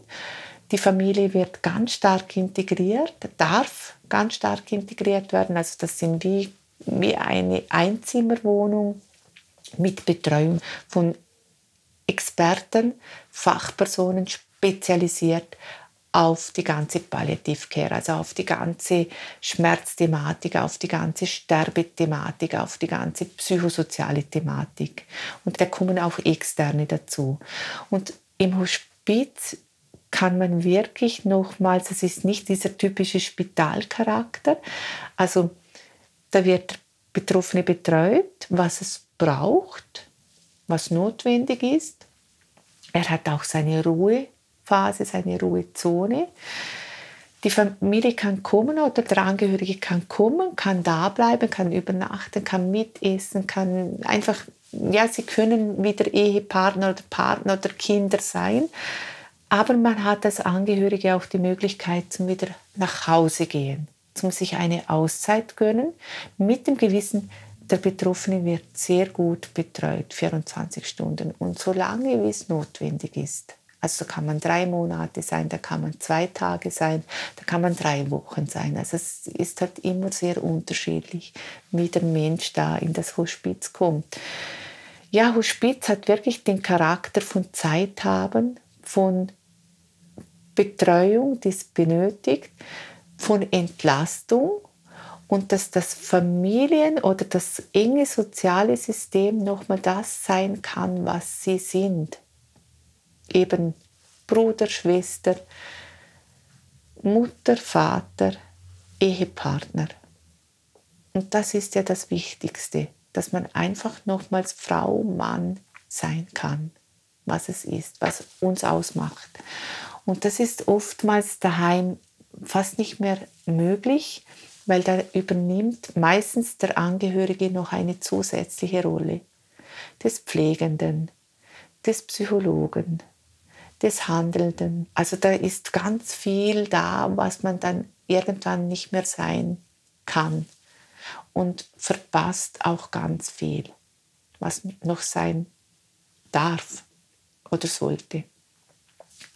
Speaker 1: Die Familie wird ganz stark integriert, darf ganz stark integriert werden. Also das sind wie wie eine Einzimmerwohnung mit Betreuung von Experten, Fachpersonen spezialisiert auf die ganze Palliativcare, also auf die ganze Schmerzthematik, auf die ganze Sterbethematik, auf die ganze psychosoziale Thematik. Und da kommen auch Externe dazu. Und im Hospiz kann man wirklich nochmals, es ist nicht dieser typische Spitalcharakter, also da wird der Betroffene betreut, was es braucht, was notwendig ist. Er hat auch seine Ruhephase, seine Ruhezone. Die Familie kann kommen oder der Angehörige kann kommen, kann da bleiben, kann übernachten, kann mitessen, kann einfach, ja, sie können wieder Ehepartner oder Partner oder Kinder sein. Aber man hat als Angehörige auch die Möglichkeit zum wieder nach Hause gehen zum sich eine Auszeit gönnen, mit dem Gewissen, der Betroffene wird sehr gut betreut, 24 Stunden und so lange, wie es notwendig ist. Also kann man drei Monate sein, da kann man zwei Tage sein, da kann man drei Wochen sein. Also es ist halt immer sehr unterschiedlich, wie der Mensch da in das Hospiz kommt. Ja, Hospiz hat wirklich den Charakter von Zeit haben, von Betreuung, die es benötigt, von Entlastung und dass das Familien- oder das enge soziale System nochmal das sein kann, was sie sind. Eben Bruder, Schwester, Mutter, Vater, Ehepartner. Und das ist ja das Wichtigste, dass man einfach nochmals Frau, Mann sein kann, was es ist, was uns ausmacht. Und das ist oftmals daheim fast nicht mehr möglich, weil da übernimmt meistens der Angehörige noch eine zusätzliche Rolle des Pflegenden, des Psychologen, des Handelnden. Also da ist ganz viel da, was man dann irgendwann nicht mehr sein kann und verpasst auch ganz viel, was noch sein darf oder sollte.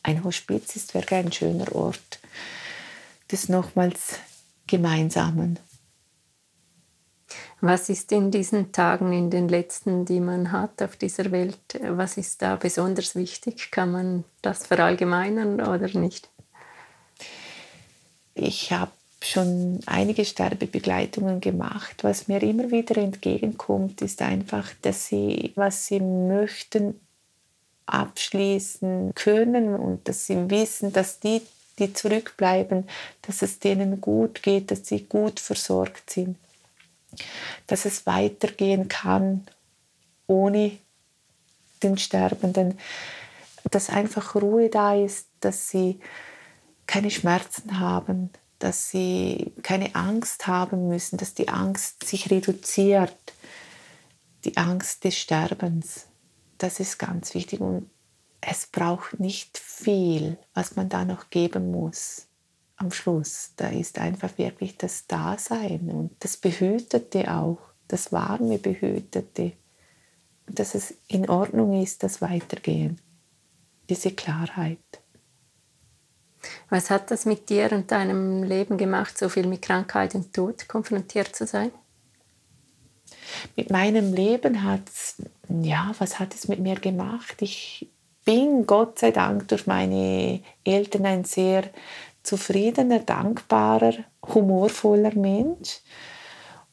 Speaker 1: Ein Hospiz ist wirklich ein schöner Ort des nochmals Gemeinsamen.
Speaker 2: Was ist in diesen Tagen, in den letzten, die man hat auf dieser Welt, was ist da besonders wichtig? Kann man das verallgemeinern oder nicht?
Speaker 1: Ich habe schon einige Sterbebegleitungen gemacht. Was mir immer wieder entgegenkommt, ist einfach, dass sie, was sie möchten, abschließen können und dass sie wissen, dass die, die zurückbleiben, dass es denen gut geht, dass sie gut versorgt sind, dass es weitergehen kann ohne den Sterbenden, dass einfach Ruhe da ist, dass sie keine Schmerzen haben, dass sie keine Angst haben müssen, dass die Angst sich reduziert, die Angst des Sterbens. Das ist ganz wichtig und es braucht nicht viel, was man da noch geben muss am Schluss. Da ist einfach wirklich das Dasein und das Behütete auch, das warme Behütete. Und dass es in Ordnung ist, das Weitergehen. Diese Klarheit.
Speaker 2: Was hat das mit dir und deinem Leben gemacht, so viel mit Krankheit und Tod konfrontiert zu sein?
Speaker 1: Mit meinem Leben hat es, ja, was hat es mit mir gemacht? Ich bin Gott sei Dank durch meine Eltern ein sehr zufriedener, dankbarer, humorvoller Mensch.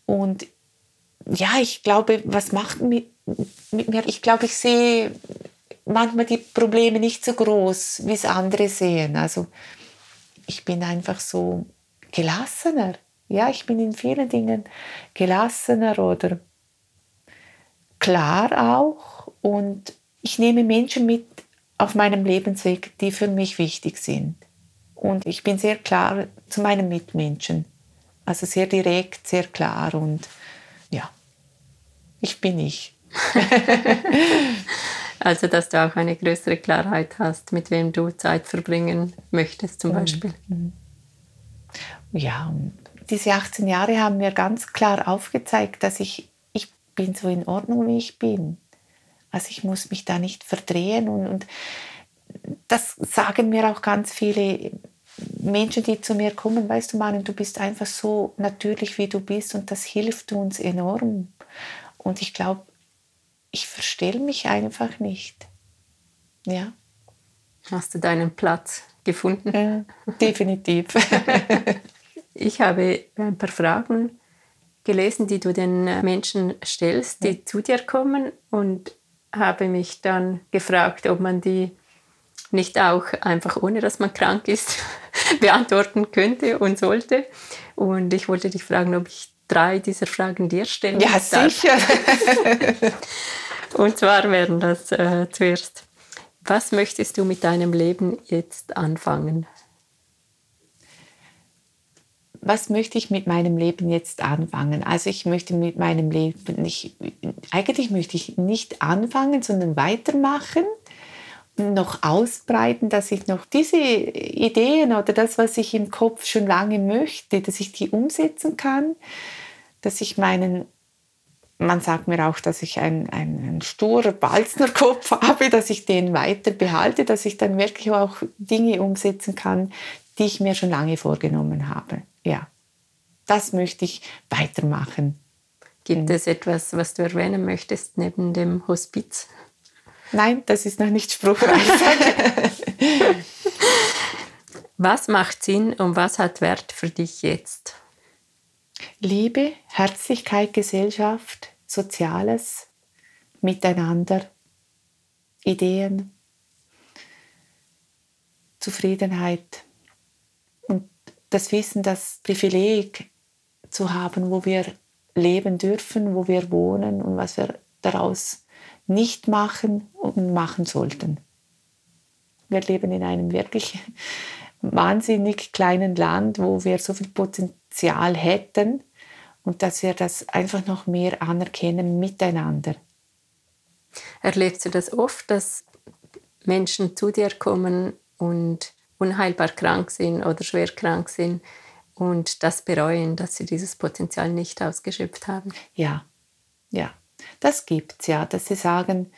Speaker 1: Und ja, ich glaube, was macht mit, mit mir? Ich glaube, ich sehe manchmal die Probleme nicht so groß, wie es andere sehen. Also ich bin einfach so gelassener. Ja, ich bin in vielen Dingen gelassener oder klar auch. Und ich nehme Menschen mit auf meinem Lebensweg, die für mich wichtig sind. Und ich bin sehr klar zu meinen Mitmenschen. Also sehr direkt, sehr klar und ja, ich bin ich.
Speaker 2: also, dass du auch eine größere Klarheit hast, mit wem du Zeit verbringen möchtest, zum mhm. Beispiel. Mhm.
Speaker 1: Ja, diese 18 Jahre haben mir ganz klar aufgezeigt, dass ich, ich bin so in Ordnung, wie ich bin. Also ich muss mich da nicht verdrehen und, und das sagen mir auch ganz viele Menschen, die zu mir kommen, weißt du, Manu, du bist einfach so natürlich, wie du bist und das hilft uns enorm. Und ich glaube, ich verstelle mich einfach nicht. Ja.
Speaker 2: Hast du deinen Platz gefunden?
Speaker 1: Ja, definitiv.
Speaker 2: ich habe ein paar Fragen gelesen, die du den Menschen stellst, die ja. zu dir kommen und habe mich dann gefragt, ob man die nicht auch einfach ohne dass man krank ist beantworten könnte und sollte. Und ich wollte dich fragen, ob ich drei dieser Fragen dir stellen
Speaker 1: Ja, darf. sicher.
Speaker 2: und zwar wären das äh, zuerst, was möchtest du mit deinem Leben jetzt anfangen?
Speaker 1: Was möchte ich mit meinem Leben jetzt anfangen? Also ich möchte mit meinem Leben nicht, eigentlich möchte ich nicht anfangen, sondern weitermachen, noch ausbreiten, dass ich noch diese Ideen oder das, was ich im Kopf schon lange möchte, dass ich die umsetzen kann, dass ich meinen man sagt mir auch, dass ich einen, einen sturer Balznerkopf habe, dass ich den weiter behalte, dass ich dann wirklich auch Dinge umsetzen kann, die ich mir schon lange vorgenommen habe. Ja, das möchte ich weitermachen.
Speaker 2: Gibt es etwas, was du erwähnen möchtest neben dem Hospiz?
Speaker 1: Nein, das ist noch nicht spruchreif.
Speaker 2: was macht Sinn und was hat Wert für dich jetzt?
Speaker 1: Liebe, Herzlichkeit, Gesellschaft, Soziales, Miteinander, Ideen, Zufriedenheit das Wissen, das Privileg zu haben, wo wir leben dürfen, wo wir wohnen und was wir daraus nicht machen und machen sollten. Wir leben in einem wirklich wahnsinnig kleinen Land, wo wir so viel Potenzial hätten und dass wir das einfach noch mehr anerkennen miteinander.
Speaker 2: Erlebst du das oft, dass Menschen zu dir kommen und unheilbar krank sind oder schwer krank sind und das bereuen, dass sie dieses Potenzial nicht ausgeschöpft haben?
Speaker 1: Ja, ja, das gibt es ja, dass sie sagen,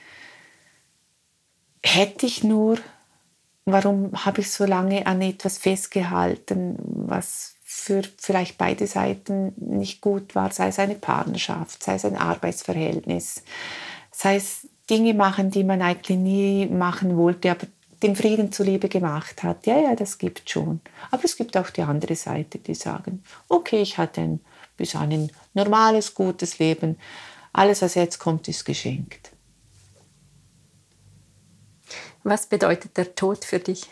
Speaker 1: hätte ich nur, warum habe ich so lange an etwas festgehalten, was für vielleicht beide Seiten nicht gut war, sei es eine Partnerschaft, sei es ein Arbeitsverhältnis, sei es Dinge machen, die man eigentlich nie machen wollte, aber dem Frieden zuliebe gemacht hat. Ja, ja, das gibt schon. Aber es gibt auch die andere Seite, die sagen, okay, ich hatte ein, bis ein normales, gutes Leben. Alles, was jetzt kommt, ist geschenkt.
Speaker 2: Was bedeutet der Tod für dich?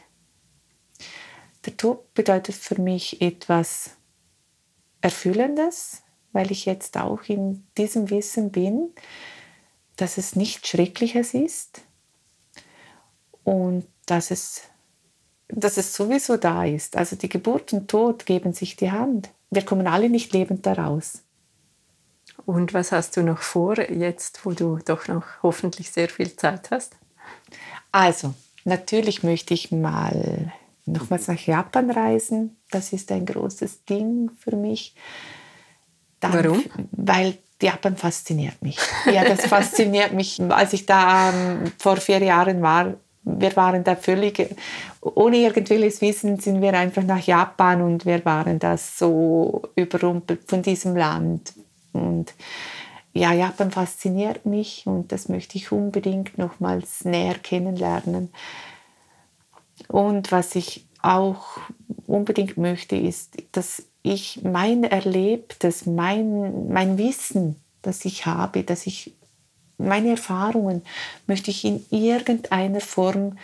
Speaker 1: Der Tod bedeutet für mich etwas Erfüllendes, weil ich jetzt auch in diesem Wissen bin, dass es nichts Schreckliches ist und dass es, dass es sowieso da ist. Also die Geburt und Tod geben sich die Hand. Wir kommen alle nicht lebend daraus.
Speaker 2: Und was hast du noch vor, jetzt wo du doch noch hoffentlich sehr viel Zeit hast?
Speaker 1: Also, natürlich möchte ich mal nochmals nach Japan reisen. Das ist ein großes Ding für mich.
Speaker 2: Dann, Warum?
Speaker 1: Weil Japan fasziniert mich. Ja, das fasziniert mich. Als ich da ähm, vor vier Jahren war, wir waren da völlig, ohne irgendwelches Wissen sind wir einfach nach Japan und wir waren da so überrumpelt von diesem Land. Und ja, Japan fasziniert mich und das möchte ich unbedingt nochmals näher kennenlernen. Und was ich auch unbedingt möchte, ist, dass ich mein Erlebtes, mein, mein Wissen, das ich habe, dass ich meine Erfahrungen möchte ich in irgendeiner Form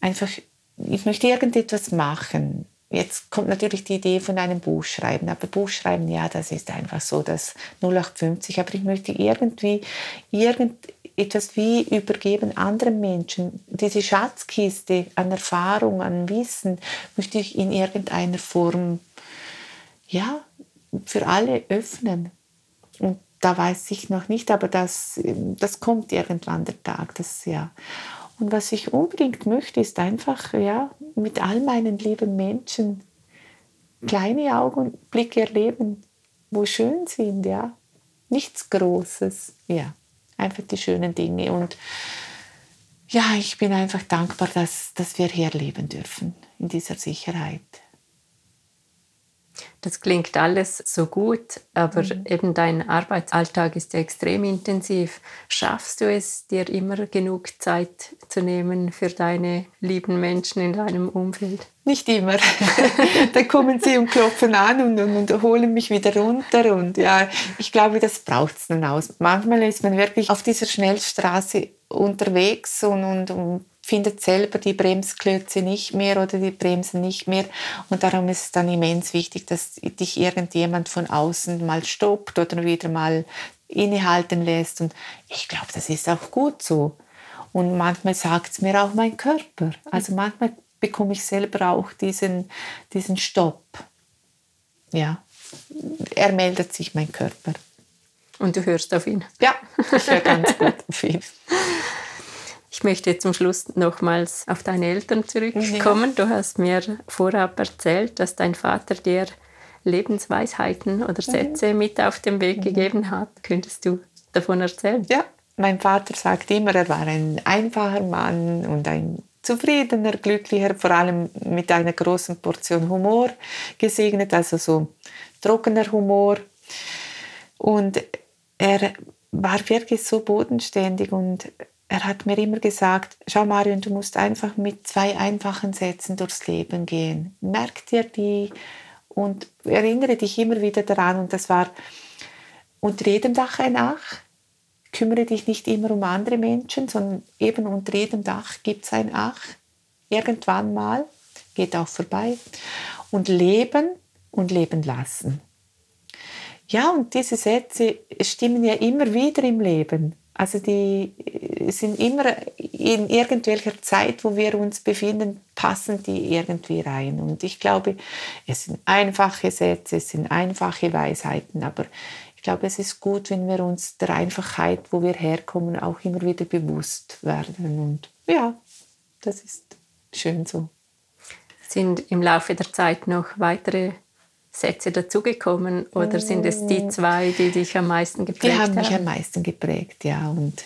Speaker 1: einfach, ich möchte irgendetwas machen. Jetzt kommt natürlich die Idee von einem Buch schreiben, aber Buch schreiben, ja, das ist einfach so das 0850, aber ich möchte irgendwie irgend, etwas wie übergeben anderen Menschen. Diese Schatzkiste an Erfahrung, an Wissen möchte ich in irgendeiner Form ja, für alle öffnen. Und da weiß ich noch nicht, aber das, das kommt irgendwann der Tag. Das, ja. Und was ich unbedingt möchte, ist einfach ja, mit all meinen lieben Menschen kleine Augenblicke erleben, wo schön sind. Ja. Nichts Großes. Ja einfach die schönen Dinge. Und ja, ich bin einfach dankbar, dass, dass wir hier leben dürfen, in dieser Sicherheit.
Speaker 2: Das klingt alles so gut, aber mhm. eben dein Arbeitsalltag ist ja extrem intensiv. Schaffst du es, dir immer genug Zeit zu nehmen für deine lieben Menschen in deinem Umfeld?
Speaker 1: Nicht immer. da kommen sie und klopfen an und, und, und, holen mich wieder runter. Und ja, ich glaube, das braucht es dann aus. Manchmal ist man wirklich auf dieser Schnellstraße unterwegs und, und, und findet selber die Bremsklötze nicht mehr oder die Bremsen nicht mehr. Und darum ist es dann immens wichtig, dass dich irgendjemand von außen mal stoppt oder wieder mal innehalten lässt. Und ich glaube, das ist auch gut so. Und manchmal sagt es mir auch mein Körper. Also manchmal bekomme ich selber auch diesen, diesen Stopp. Ja, er meldet sich, mein Körper.
Speaker 2: Und du hörst auf ihn?
Speaker 1: Ja, ich höre ganz gut auf ihn.
Speaker 2: Ich möchte zum Schluss nochmals auf deine Eltern zurückkommen. Ja. Du hast mir vorab erzählt, dass dein Vater dir Lebensweisheiten oder. Sätze mhm. mit auf den Weg mhm. gegeben hat. Könntest du davon erzählen?
Speaker 1: Ja, mein Vater sagt immer, er war ein einfacher Mann und ein zufriedener, glücklicher, vor allem mit einer großen Portion Humor gesegnet, also so trockener Humor. Und er war wirklich so bodenständig und er hat mir immer gesagt, schau Marion, du musst einfach mit zwei einfachen Sätzen durchs Leben gehen. Merk dir die und erinnere dich immer wieder daran. Und das war unter jedem Dach ein Ach. Kümmere dich nicht immer um andere Menschen, sondern eben unter jedem Dach gibt es ein Ach. Irgendwann mal, geht auch vorbei. Und leben und leben lassen. Ja, und diese Sätze stimmen ja immer wieder im Leben. Also die äh, sind immer in irgendwelcher Zeit, wo wir uns befinden, passen die irgendwie rein. Und ich glaube, es sind einfache Sätze, es sind einfache Weisheiten, aber ich glaube, es ist gut, wenn wir uns der Einfachheit, wo wir herkommen, auch immer wieder bewusst werden. Und ja, das ist schön so.
Speaker 2: Sind im Laufe der Zeit noch weitere Sätze dazugekommen oder sind es die mm. zwei, die dich am meisten geprägt
Speaker 1: haben? Die haben mich am meisten geprägt, ja. Und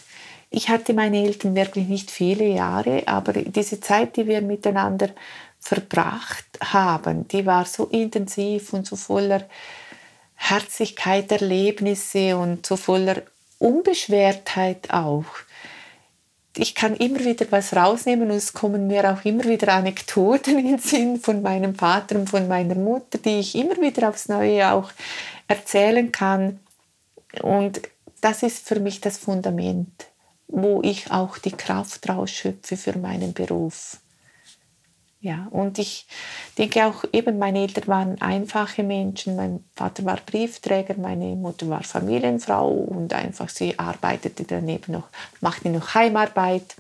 Speaker 1: ich hatte meine Eltern wirklich nicht viele Jahre, aber diese Zeit, die wir miteinander verbracht haben, die war so intensiv und so voller Herzlichkeit, Erlebnisse und so voller Unbeschwertheit auch ich kann immer wieder was rausnehmen und es kommen mir auch immer wieder Anekdoten in den Sinn von meinem Vater und von meiner Mutter, die ich immer wieder aufs Neue auch erzählen kann. Und das ist für mich das Fundament, wo ich auch die Kraft rausschöpfe für meinen Beruf. Ja, und ich denke auch eben, meine Eltern waren einfache Menschen. Mein Vater war Briefträger, meine Mutter war Familienfrau und einfach sie arbeitete daneben noch, machte noch Heimarbeit.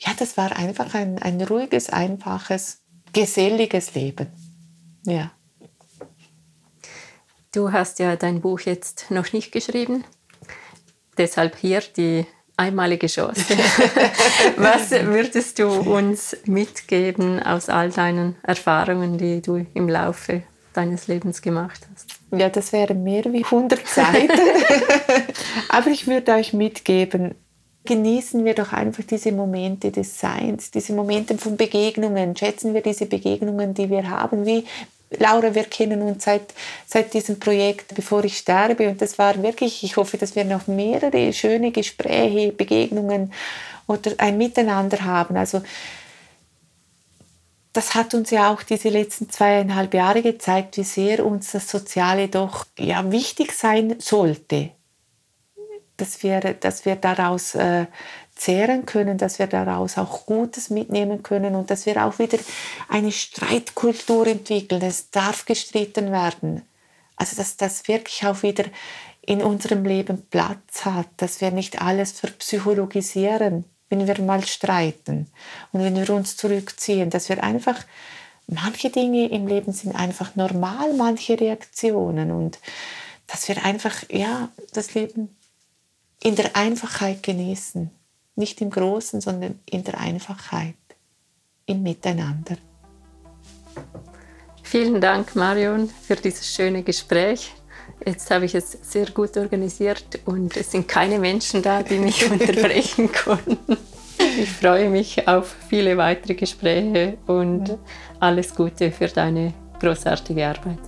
Speaker 1: Ja, das war einfach ein, ein ruhiges, einfaches, geselliges Leben. Ja.
Speaker 2: Du hast ja dein Buch jetzt noch nicht geschrieben. Deshalb hier die einmalige Chance. Was würdest du uns mitgeben aus all deinen Erfahrungen, die du im Laufe deines Lebens gemacht hast?
Speaker 1: Ja, das wären mehr wie 100 Seiten. Aber ich würde euch mitgeben, genießen wir doch einfach diese Momente des Seins, diese Momente von Begegnungen. Schätzen wir diese Begegnungen, die wir haben. Wie, Laura, wir kennen uns seit, seit diesem Projekt, bevor ich sterbe. Und das war wirklich, ich hoffe, dass wir noch mehrere schöne Gespräche, Begegnungen oder ein Miteinander haben. Also, das hat uns ja auch diese letzten zweieinhalb Jahre gezeigt, wie sehr uns das Soziale doch ja, wichtig sein sollte. Dass wir, dass wir daraus äh, zehren können, dass wir daraus auch Gutes mitnehmen können und dass wir auch wieder eine Streitkultur entwickeln. Es darf gestritten werden. Also dass das wirklich auch wieder in unserem Leben Platz hat, dass wir nicht alles verpsychologisieren, wenn wir mal streiten und wenn wir uns zurückziehen, dass wir einfach manche Dinge im Leben sind einfach normal, manche Reaktionen und dass wir einfach ja das Leben in der Einfachheit genießen. Nicht im Großen, sondern in der Einfachheit, im Miteinander.
Speaker 2: Vielen Dank, Marion, für dieses schöne Gespräch. Jetzt habe ich es sehr gut organisiert und es sind keine Menschen da, die mich unterbrechen konnten. Ich freue mich auf viele weitere Gespräche und alles Gute für deine großartige Arbeit.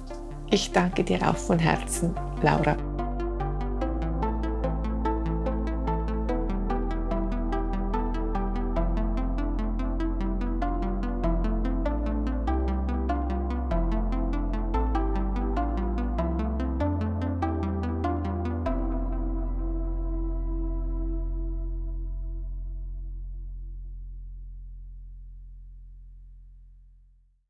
Speaker 1: Ich danke dir auch von Herzen, Laura.